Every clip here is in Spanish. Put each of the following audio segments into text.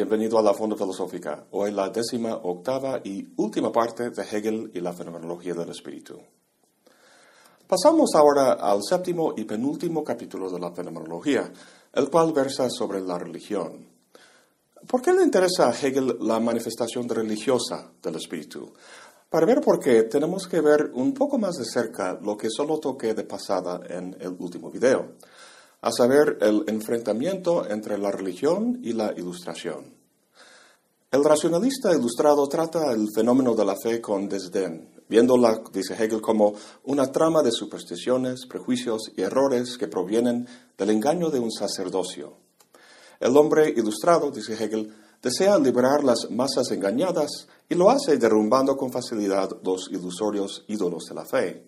bienvenido a la Fonda Filosófica. Hoy la décima octava y última parte de Hegel y la fenomenología del espíritu. Pasamos ahora al séptimo y penúltimo capítulo de la fenomenología, el cual versa sobre la religión. ¿Por qué le interesa a Hegel la manifestación religiosa del espíritu? Para ver por qué, tenemos que ver un poco más de cerca lo que solo toqué de pasada en el último video a saber, el enfrentamiento entre la religión y la ilustración. El racionalista ilustrado trata el fenómeno de la fe con desdén, viéndola, dice Hegel, como una trama de supersticiones, prejuicios y errores que provienen del engaño de un sacerdocio. El hombre ilustrado, dice Hegel, desea liberar las masas engañadas y lo hace derrumbando con facilidad los ilusorios ídolos de la fe.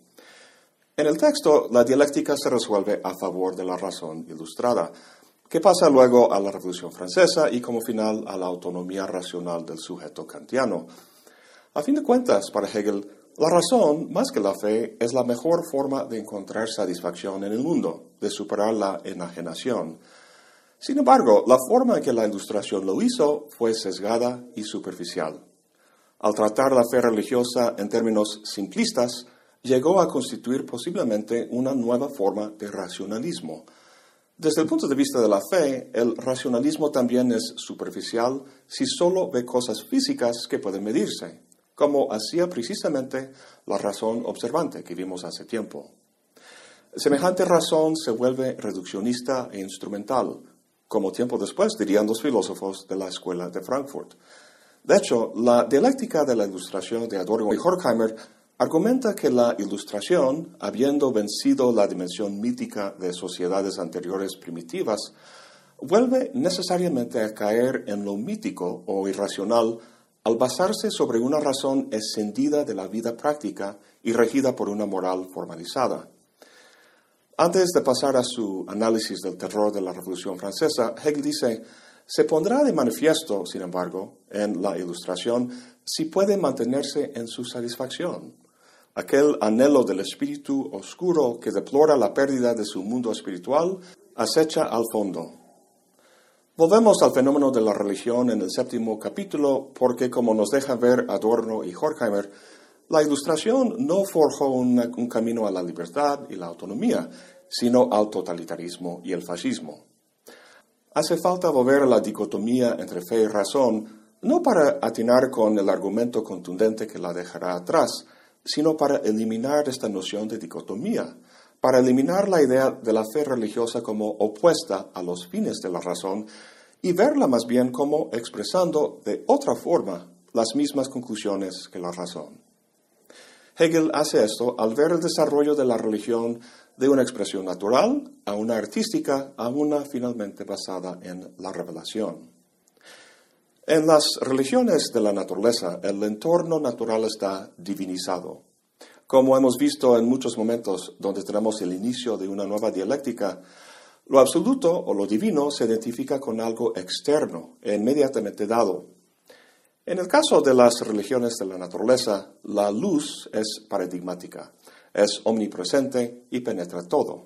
En el texto, la dialéctica se resuelve a favor de la razón ilustrada, que pasa luego a la Revolución Francesa y como final a la autonomía racional del sujeto kantiano. A fin de cuentas, para Hegel, la razón, más que la fe, es la mejor forma de encontrar satisfacción en el mundo, de superar la enajenación. Sin embargo, la forma en que la ilustración lo hizo fue sesgada y superficial. Al tratar la fe religiosa en términos simplistas, llegó a constituir posiblemente una nueva forma de racionalismo. Desde el punto de vista de la fe, el racionalismo también es superficial si solo ve cosas físicas que pueden medirse, como hacía precisamente la razón observante que vimos hace tiempo. Semejante razón se vuelve reduccionista e instrumental, como tiempo después dirían los filósofos de la escuela de Frankfurt. De hecho, la dialéctica de la ilustración de Adorno y Horkheimer argumenta que la ilustración, habiendo vencido la dimensión mítica de sociedades anteriores primitivas, vuelve necesariamente a caer en lo mítico o irracional al basarse sobre una razón escindida de la vida práctica y regida por una moral formalizada. Antes de pasar a su análisis del terror de la Revolución Francesa, Hegel dice, se pondrá de manifiesto, sin embargo, en la ilustración si puede mantenerse en su satisfacción aquel anhelo del espíritu oscuro que deplora la pérdida de su mundo espiritual, acecha al fondo. Volvemos al fenómeno de la religión en el séptimo capítulo porque, como nos dejan ver Adorno y Horkheimer, la ilustración no forjó un camino a la libertad y la autonomía, sino al totalitarismo y el fascismo. Hace falta volver a la dicotomía entre fe y razón, no para atinar con el argumento contundente que la dejará atrás, sino para eliminar esta noción de dicotomía, para eliminar la idea de la fe religiosa como opuesta a los fines de la razón y verla más bien como expresando de otra forma las mismas conclusiones que la razón. Hegel hace esto al ver el desarrollo de la religión de una expresión natural a una artística a una finalmente basada en la revelación. En las religiones de la naturaleza, el entorno natural está divinizado. Como hemos visto en muchos momentos donde tenemos el inicio de una nueva dialéctica, lo absoluto o lo divino se identifica con algo externo e inmediatamente dado. En el caso de las religiones de la naturaleza, la luz es paradigmática, es omnipresente y penetra todo.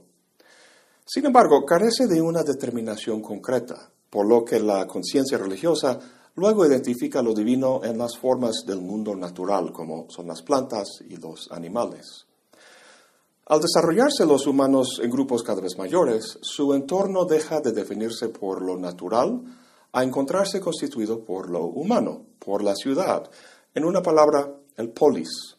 Sin embargo, carece de una determinación concreta, por lo que la conciencia religiosa Luego identifica lo divino en las formas del mundo natural, como son las plantas y los animales. Al desarrollarse los humanos en grupos cada vez mayores, su entorno deja de definirse por lo natural a encontrarse constituido por lo humano, por la ciudad, en una palabra, el polis.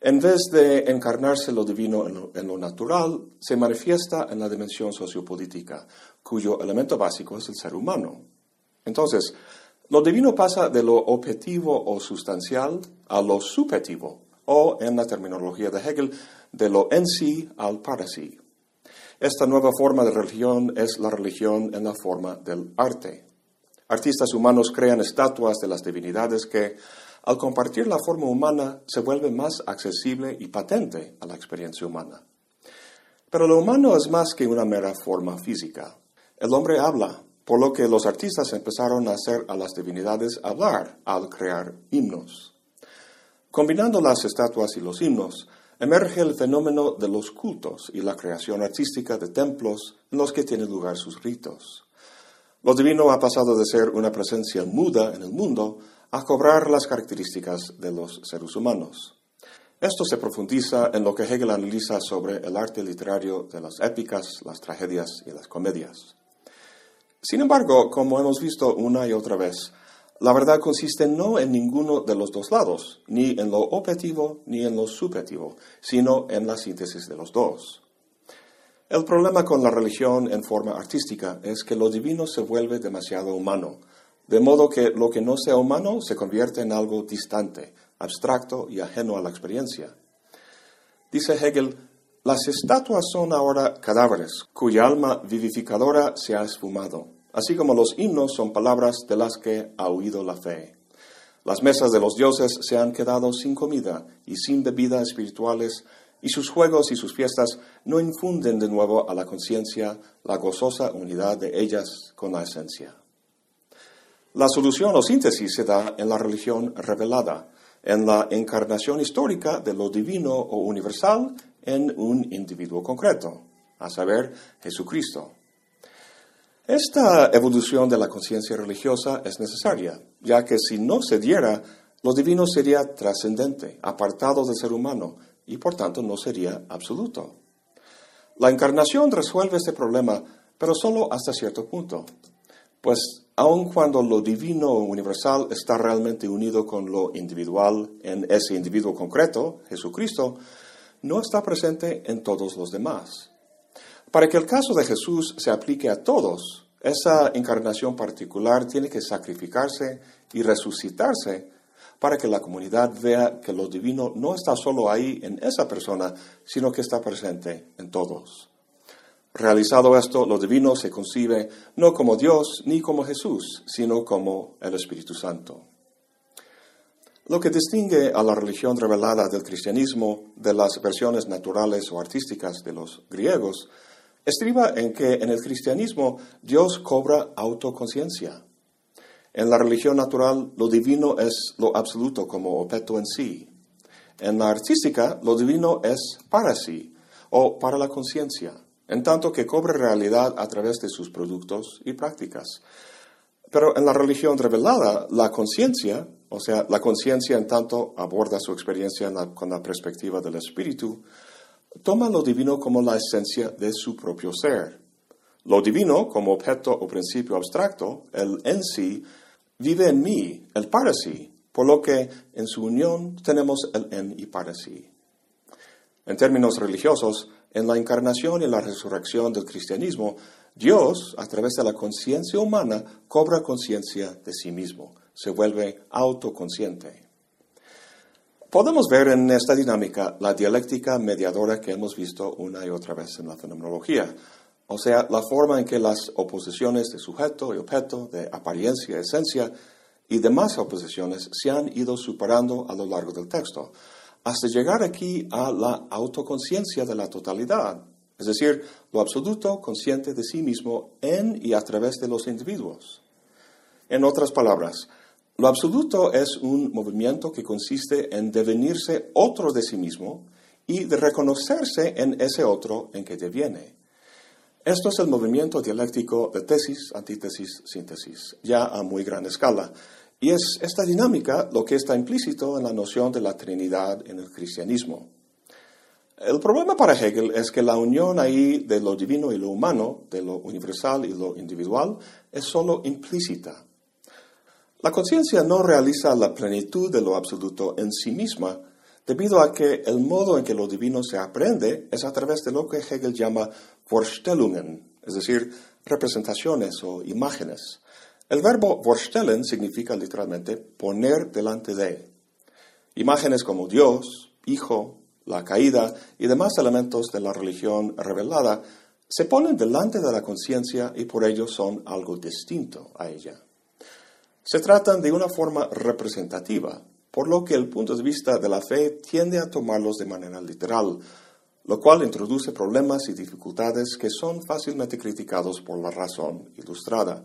En vez de encarnarse lo divino en lo, natural, se manifiesta en la dimensión sociopolítica, cuyo elemento básico es el ser humano. Entonces, lo divino pasa de lo objetivo o sustancial a lo subjetivo, o en la terminología de Hegel, de lo en sí al para sí. Esta nueva forma de religión es la religión en la forma del arte. Artistas humanos crean estatuas de las divinidades que, al compartir la forma humana, se vuelve más accesible y patente a la experiencia humana. Pero lo humano es más que una mera forma física. El hombre habla, por lo que los artistas empezaron a hacer a las divinidades hablar al crear himnos. Combinando las estatuas y los himnos, emerge el fenómeno de los cultos y la creación artística de templos en los que tienen lugar sus ritos. Lo divino ha pasado de ser una presencia muda en el mundo a cobrar las características de los seres humanos. Esto se profundiza en lo que Hegel analiza sobre el arte literario de las épicas, las tragedias y las comedias. Sin embargo, como hemos visto una y otra vez, la verdad consiste no en ninguno de los dos lados, ni en lo objetivo ni en lo subjetivo, sino en la síntesis de los dos. El problema con la religión en forma artística es que lo divino se vuelve demasiado humano, de modo que lo que no sea humano se convierte en algo distante, abstracto y ajeno a la experiencia. Dice Hegel, las estatuas son ahora cadáveres cuya alma vivificadora se ha esfumado, así como los himnos son palabras de las que ha huido la fe. Las mesas de los dioses se han quedado sin comida y sin bebida espirituales, y sus juegos y sus fiestas no infunden de nuevo a la conciencia la gozosa unidad de ellas con la esencia. La solución o síntesis se da en la religión revelada, en la encarnación histórica de lo divino o universal en un individuo concreto, a saber, Jesucristo. Esta evolución de la conciencia religiosa es necesaria, ya que si no se diera, lo divino sería trascendente, apartado del ser humano, y por tanto no sería absoluto. La encarnación resuelve este problema, pero solo hasta cierto punto, pues aun cuando lo divino universal está realmente unido con lo individual en ese individuo concreto, Jesucristo, no está presente en todos los demás. Para que el caso de Jesús se aplique a todos, esa encarnación particular tiene que sacrificarse y resucitarse para que la comunidad vea que lo divino no está solo ahí en esa persona, sino que está presente en todos. Realizado esto, lo divino se concibe no como Dios ni como Jesús, sino como el Espíritu Santo. Lo que distingue a la religión revelada del cristianismo de las versiones naturales o artísticas de los griegos estriba en que en el cristianismo Dios cobra autoconciencia. En la religión natural lo divino es lo absoluto como objeto en sí. En la artística lo divino es para sí o para la conciencia en tanto que cobre realidad a través de sus productos y prácticas. Pero en la religión revelada, la conciencia, o sea, la conciencia en tanto aborda su experiencia con la perspectiva del espíritu, toma lo divino como la esencia de su propio ser. Lo divino, como objeto o principio abstracto, el en sí, vive en mí, el para sí, por lo que en su unión tenemos el en y para sí. En términos religiosos, en la encarnación y la resurrección del cristianismo, Dios, a través de la conciencia humana, cobra conciencia de sí mismo, se vuelve autoconsciente. Podemos ver en esta dinámica la dialéctica mediadora que hemos visto una y otra vez en la fenomenología, o sea, la forma en que las oposiciones de sujeto y objeto, de apariencia y esencia, y demás oposiciones se han ido superando a lo largo del texto, hasta llegar aquí a la autoconciencia de la totalidad, es decir, lo absoluto consciente de sí mismo en y a través de los individuos. En otras palabras, lo absoluto es un movimiento que consiste en devenirse otro de sí mismo y de reconocerse en ese otro en que deviene. Esto es el movimiento dialéctico de tesis, antítesis, síntesis, ya a muy gran escala, y es esta dinámica lo que está implícito en la noción de la Trinidad en el cristianismo. El problema para Hegel es que la unión ahí de lo divino y lo humano, de lo universal y lo individual, es solo implícita. La conciencia no realiza la plenitud de lo absoluto en sí misma, debido a que el modo en que lo divino se aprende es a través de lo que Hegel llama Vorstellungen, es decir, representaciones o imágenes. El verbo vorstellen significa literalmente poner delante de. Imágenes como Dios, Hijo, la caída y demás elementos de la religión revelada se ponen delante de la conciencia y por ello son algo distinto a ella. Se tratan de una forma representativa, por lo que el punto de vista de la fe tiende a tomarlos de manera literal, lo cual introduce problemas y dificultades que son fácilmente criticados por la razón ilustrada.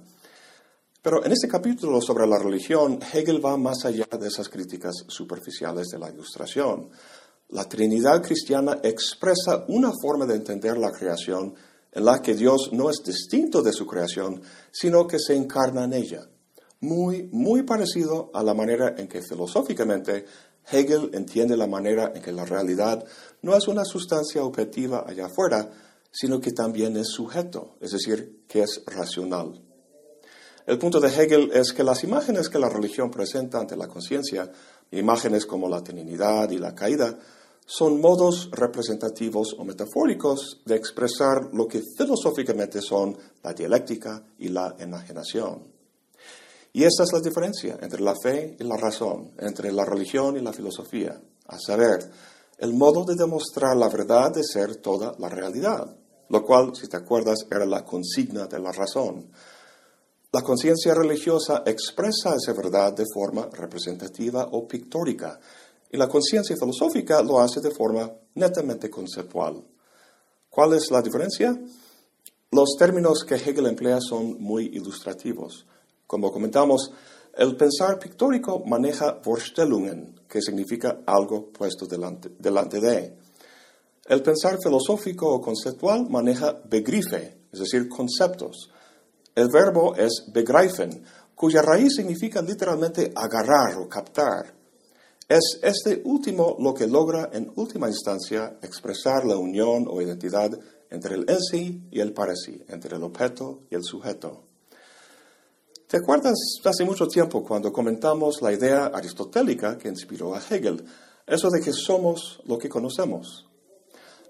Pero en este capítulo sobre la religión, Hegel va más allá de esas críticas superficiales de la Ilustración. La Trinidad cristiana expresa una forma de entender la creación en la que Dios no es distinto de su creación, sino que se encarna en ella. Muy, muy parecido a la manera en que filosóficamente Hegel entiende la manera en que la realidad no es una sustancia objetiva allá afuera, sino que también es sujeto, es decir, que es racional. El punto de Hegel es que las imágenes que la religión presenta ante la conciencia, imágenes como la Trinidad y la caída, son modos representativos o metafóricos de expresar lo que filosóficamente son la dialéctica y la enajenación. Y esta es la diferencia entre la fe y la razón, entre la religión y la filosofía, a saber, el modo de demostrar la verdad de ser toda la realidad, lo cual, si te acuerdas, era la consigna de la razón. La conciencia religiosa expresa esa verdad de forma representativa o pictórica, y la conciencia filosófica lo hace de forma netamente conceptual. ¿Cuál es la diferencia? Los términos que Hegel emplea son muy ilustrativos. Como comentamos, el pensar pictórico maneja Vorstellungen, que significa algo puesto delante, delante de. El pensar filosófico o conceptual maneja Begriffe, es decir, conceptos. El verbo es begreifen, cuya raíz significa literalmente agarrar o captar. Es este último lo que logra en última instancia expresar la unión o identidad entre el en sí y el para sí, entre el objeto y el sujeto. ¿Te acuerdas hace mucho tiempo cuando comentamos la idea aristotélica que inspiró a Hegel, eso de que somos lo que conocemos?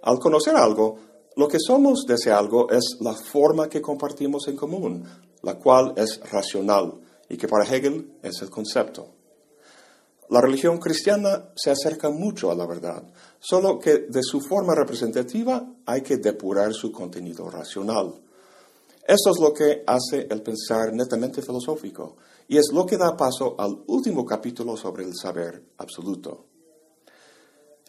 Al conocer algo, lo que somos de ese algo es la forma que compartimos en común, la cual es racional y que para Hegel es el concepto. La religión cristiana se acerca mucho a la verdad, solo que de su forma representativa hay que depurar su contenido racional. Esto es lo que hace el pensar netamente filosófico y es lo que da paso al último capítulo sobre el saber absoluto.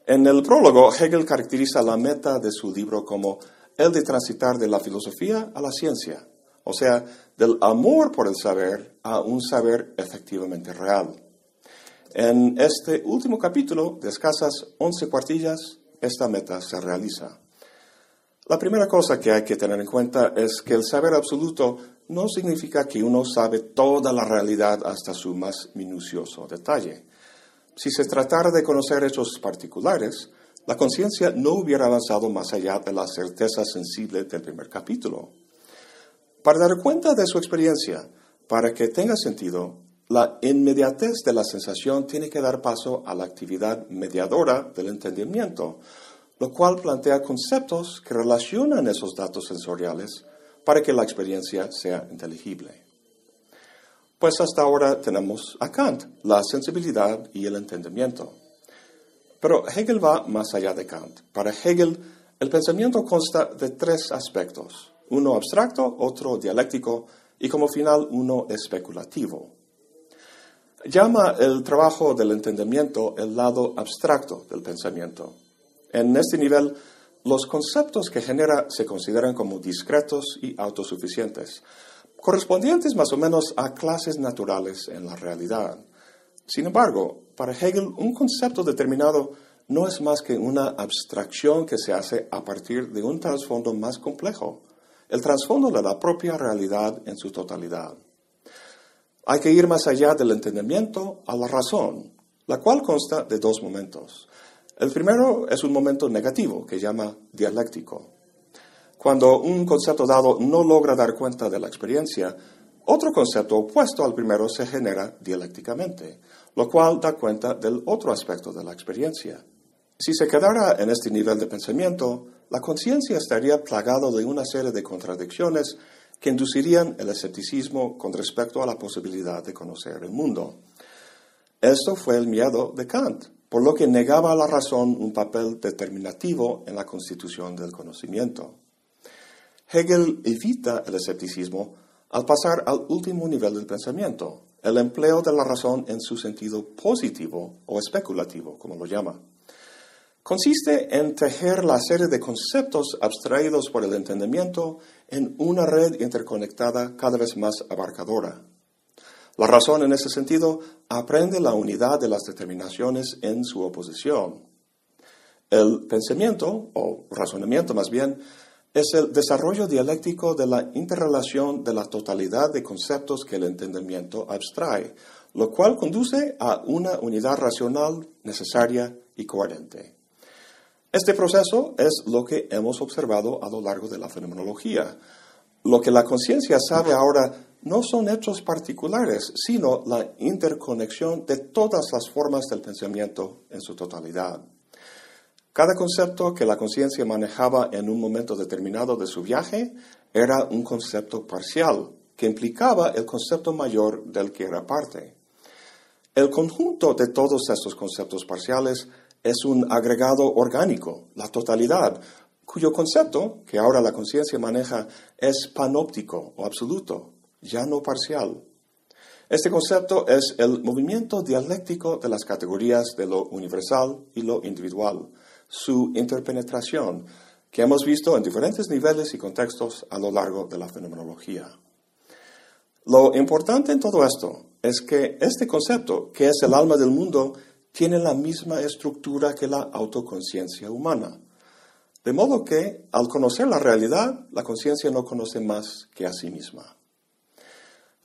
En el prólogo, Hegel caracteriza la meta de su libro como el de transitar de la filosofía a la ciencia, o sea, del amor por el saber a un saber efectivamente real. En este último capítulo, de escasas 11 cuartillas, esta meta se realiza. La primera cosa que hay que tener en cuenta es que el saber absoluto no significa que uno sabe toda la realidad hasta su más minucioso detalle. Si se tratara de conocer hechos particulares, la conciencia no hubiera avanzado más allá de la certeza sensible del primer capítulo. Para dar cuenta de su experiencia, para que tenga sentido, la inmediatez de la sensación tiene que dar paso a la actividad mediadora del entendimiento, lo cual plantea conceptos que relacionan esos datos sensoriales para que la experiencia sea inteligible. Pues hasta ahora tenemos a Kant, la sensibilidad y el entendimiento. Pero Hegel va más allá de Kant. Para Hegel, el pensamiento consta de tres aspectos, uno abstracto, otro dialéctico y como final uno especulativo. Llama el trabajo del entendimiento el lado abstracto del pensamiento. En este nivel, los conceptos que genera se consideran como discretos y autosuficientes, correspondientes más o menos a clases naturales en la realidad. Sin embargo, para Hegel, un concepto determinado no es más que una abstracción que se hace a partir de un trasfondo más complejo, el trasfondo de la propia realidad en su totalidad. Hay que ir más allá del entendimiento a la razón, la cual consta de dos momentos. El primero es un momento negativo que llama dialéctico. Cuando un concepto dado no logra dar cuenta de la experiencia, otro concepto opuesto al primero se genera dialécticamente, lo cual da cuenta del otro aspecto de la experiencia. Si se quedara en este nivel de pensamiento, la conciencia estaría plagada de una serie de contradicciones que inducirían el escepticismo con respecto a la posibilidad de conocer el mundo. Esto fue el miedo de Kant, por lo que negaba a la razón un papel determinativo en la constitución del conocimiento. Hegel evita el escepticismo al pasar al último nivel del pensamiento, el empleo de la razón en su sentido positivo o especulativo, como lo llama consiste en tejer la serie de conceptos abstraídos por el entendimiento en una red interconectada cada vez más abarcadora. La razón en ese sentido aprende la unidad de las determinaciones en su oposición. El pensamiento, o razonamiento más bien, es el desarrollo dialéctico de la interrelación de la totalidad de conceptos que el entendimiento abstrae, lo cual conduce a una unidad racional necesaria y coherente. Este proceso es lo que hemos observado a lo largo de la fenomenología. Lo que la conciencia sabe ahora no son hechos particulares, sino la interconexión de todas las formas del pensamiento en su totalidad. Cada concepto que la conciencia manejaba en un momento determinado de su viaje era un concepto parcial, que implicaba el concepto mayor del que era parte. El conjunto de todos estos conceptos parciales es un agregado orgánico, la totalidad, cuyo concepto, que ahora la conciencia maneja, es panóptico o absoluto, ya no parcial. Este concepto es el movimiento dialéctico de las categorías de lo universal y lo individual, su interpenetración, que hemos visto en diferentes niveles y contextos a lo largo de la fenomenología. Lo importante en todo esto es que este concepto, que es el alma del mundo, tiene la misma estructura que la autoconciencia humana. De modo que, al conocer la realidad, la conciencia no conoce más que a sí misma.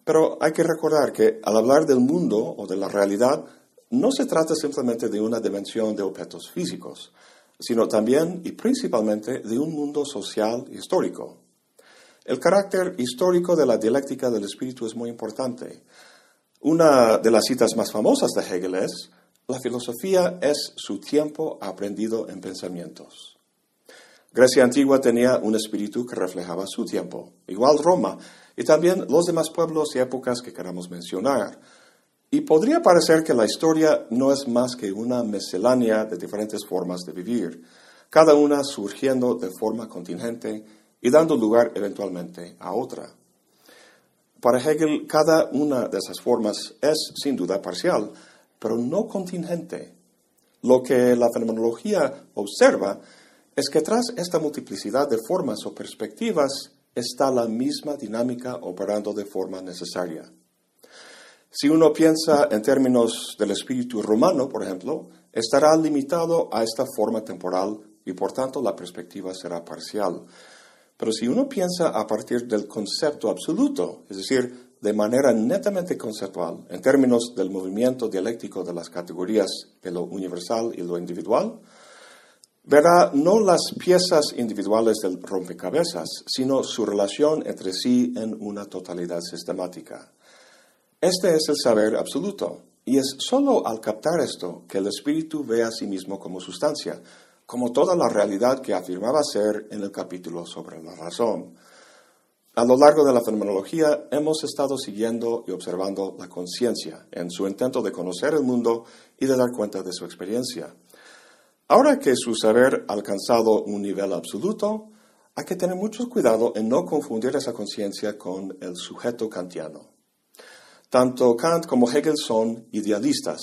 Pero hay que recordar que al hablar del mundo o de la realidad, no se trata simplemente de una dimensión de objetos físicos, sino también y principalmente de un mundo social histórico. El carácter histórico de la dialéctica del espíritu es muy importante. Una de las citas más famosas de Hegel es, la filosofía es su tiempo aprendido en pensamientos. Grecia antigua tenía un espíritu que reflejaba su tiempo, igual Roma, y también los demás pueblos y épocas que queramos mencionar. Y podría parecer que la historia no es más que una miscelánea de diferentes formas de vivir, cada una surgiendo de forma contingente y dando lugar eventualmente a otra. Para Hegel, cada una de esas formas es sin duda parcial, pero no contingente. Lo que la fenomenología observa es que tras esta multiplicidad de formas o perspectivas está la misma dinámica operando de forma necesaria. Si uno piensa en términos del espíritu romano, por ejemplo, estará limitado a esta forma temporal y por tanto la perspectiva será parcial. Pero si uno piensa a partir del concepto absoluto, es decir, de manera netamente conceptual, en términos del movimiento dialéctico de las categorías de lo universal y lo individual, verá no las piezas individuales del rompecabezas, sino su relación entre sí en una totalidad sistemática. Este es el saber absoluto, y es sólo al captar esto que el espíritu ve a sí mismo como sustancia, como toda la realidad que afirmaba ser en el capítulo sobre la razón. A lo largo de la fenomenología hemos estado siguiendo y observando la conciencia en su intento de conocer el mundo y de dar cuenta de su experiencia. Ahora que su saber ha alcanzado un nivel absoluto, hay que tener mucho cuidado en no confundir esa conciencia con el sujeto kantiano. Tanto Kant como Hegel son idealistas,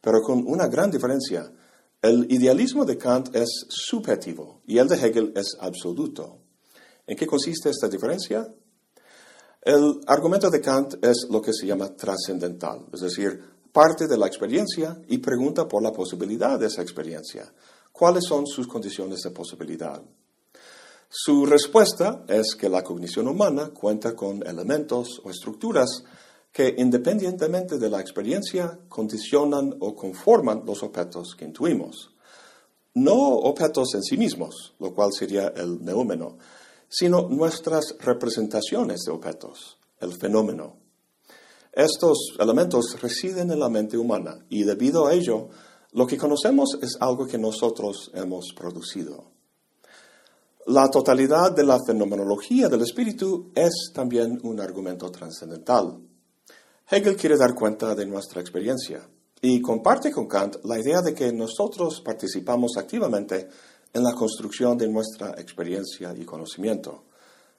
pero con una gran diferencia. El idealismo de Kant es subjetivo y el de Hegel es absoluto. ¿En qué consiste esta diferencia? El argumento de Kant es lo que se llama trascendental, es decir, parte de la experiencia y pregunta por la posibilidad de esa experiencia. ¿Cuáles son sus condiciones de posibilidad? Su respuesta es que la cognición humana cuenta con elementos o estructuras que independientemente de la experiencia condicionan o conforman los objetos que intuimos. No objetos en sí mismos, lo cual sería el neúmeno, sino nuestras representaciones de objetos, el fenómeno. Estos elementos residen en la mente humana y debido a ello, lo que conocemos es algo que nosotros hemos producido. La totalidad de la fenomenología del espíritu es también un argumento trascendental. Hegel quiere dar cuenta de nuestra experiencia y comparte con Kant la idea de que nosotros participamos activamente en la construcción de nuestra experiencia y conocimiento.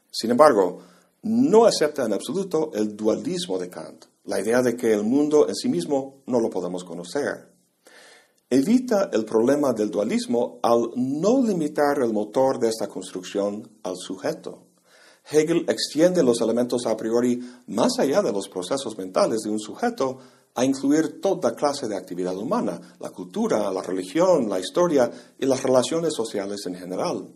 Sin embargo, no acepta en absoluto el dualismo de Kant, la idea de que el mundo en sí mismo no lo podemos conocer. Evita el problema del dualismo al no limitar el motor de esta construcción al sujeto. Hegel extiende los elementos a priori más allá de los procesos mentales de un sujeto a incluir toda clase de actividad humana, la cultura, la religión, la historia y las relaciones sociales en general.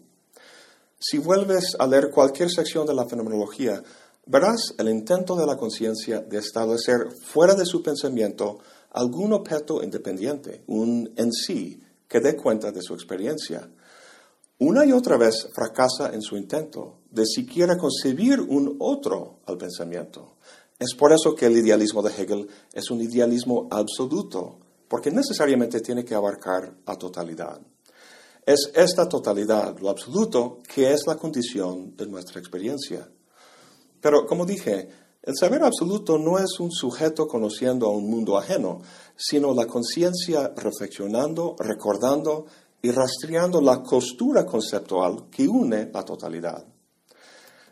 Si vuelves a leer cualquier sección de la fenomenología, verás el intento de la conciencia de establecer fuera de su pensamiento algún objeto independiente, un en sí, que dé cuenta de su experiencia. Una y otra vez fracasa en su intento de siquiera concebir un otro al pensamiento. Es por eso que el idealismo de Hegel es un idealismo absoluto, porque necesariamente tiene que abarcar la totalidad. Es esta totalidad, lo absoluto, que es la condición de nuestra experiencia. Pero, como dije, el saber absoluto no es un sujeto conociendo a un mundo ajeno, sino la conciencia reflexionando, recordando y rastreando la costura conceptual que une la totalidad.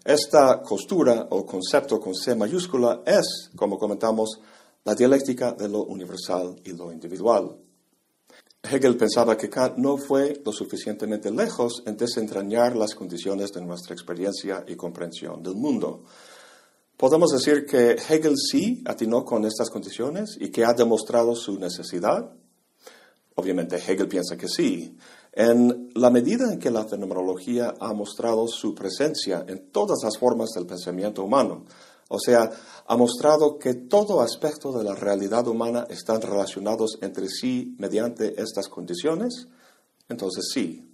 Esta costura o concepto con C mayúscula es, como comentamos, la dialéctica de lo universal y lo individual. Hegel pensaba que Kant no fue lo suficientemente lejos en desentrañar las condiciones de nuestra experiencia y comprensión del mundo. Podemos decir que Hegel sí atinó con estas condiciones y que ha demostrado su necesidad. Obviamente Hegel piensa que sí, en la medida en que la fenomenología ha mostrado su presencia en todas las formas del pensamiento humano, o sea, ha mostrado que todo aspecto de la realidad humana están relacionados entre sí mediante estas condiciones, entonces sí.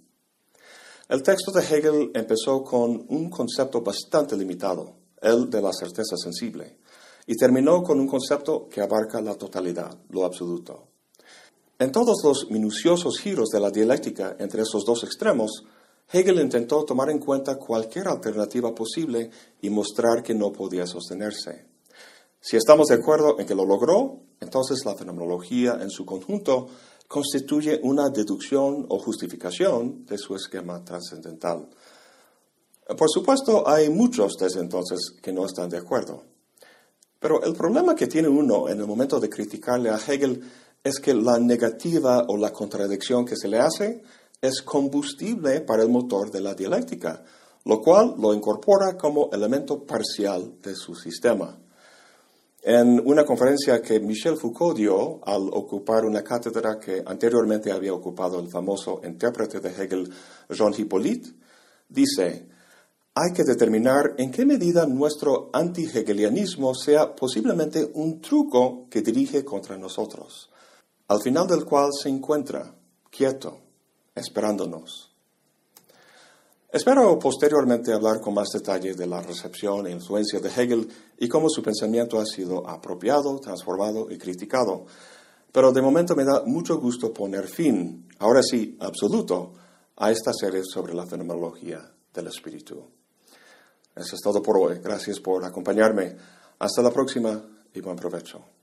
El texto de Hegel empezó con un concepto bastante limitado, el de la certeza sensible, y terminó con un concepto que abarca la totalidad, lo absoluto. En todos los minuciosos giros de la dialéctica entre esos dos extremos, Hegel intentó tomar en cuenta cualquier alternativa posible y mostrar que no podía sostenerse. Si estamos de acuerdo en que lo logró, entonces la fenomenología en su conjunto constituye una deducción o justificación de su esquema trascendental. Por supuesto, hay muchos desde entonces que no están de acuerdo. Pero el problema que tiene uno en el momento de criticarle a Hegel es que la negativa o la contradicción que se le hace es combustible para el motor de la dialéctica, lo cual lo incorpora como elemento parcial de su sistema. En una conferencia que Michel Foucault dio al ocupar una cátedra que anteriormente había ocupado el famoso intérprete de Hegel, Jean Hippolyte, dice, hay que determinar en qué medida nuestro anti-hegelianismo sea posiblemente un truco que dirige contra nosotros, al final del cual se encuentra, quieto, esperándonos. Espero posteriormente hablar con más detalle de la recepción e influencia de Hegel y cómo su pensamiento ha sido apropiado, transformado y criticado. Pero de momento me da mucho gusto poner fin, ahora sí, absoluto, a esta serie sobre la fenomenología del espíritu. Eso es todo por hoy. Gracias por acompañarme. Hasta la próxima y buen provecho.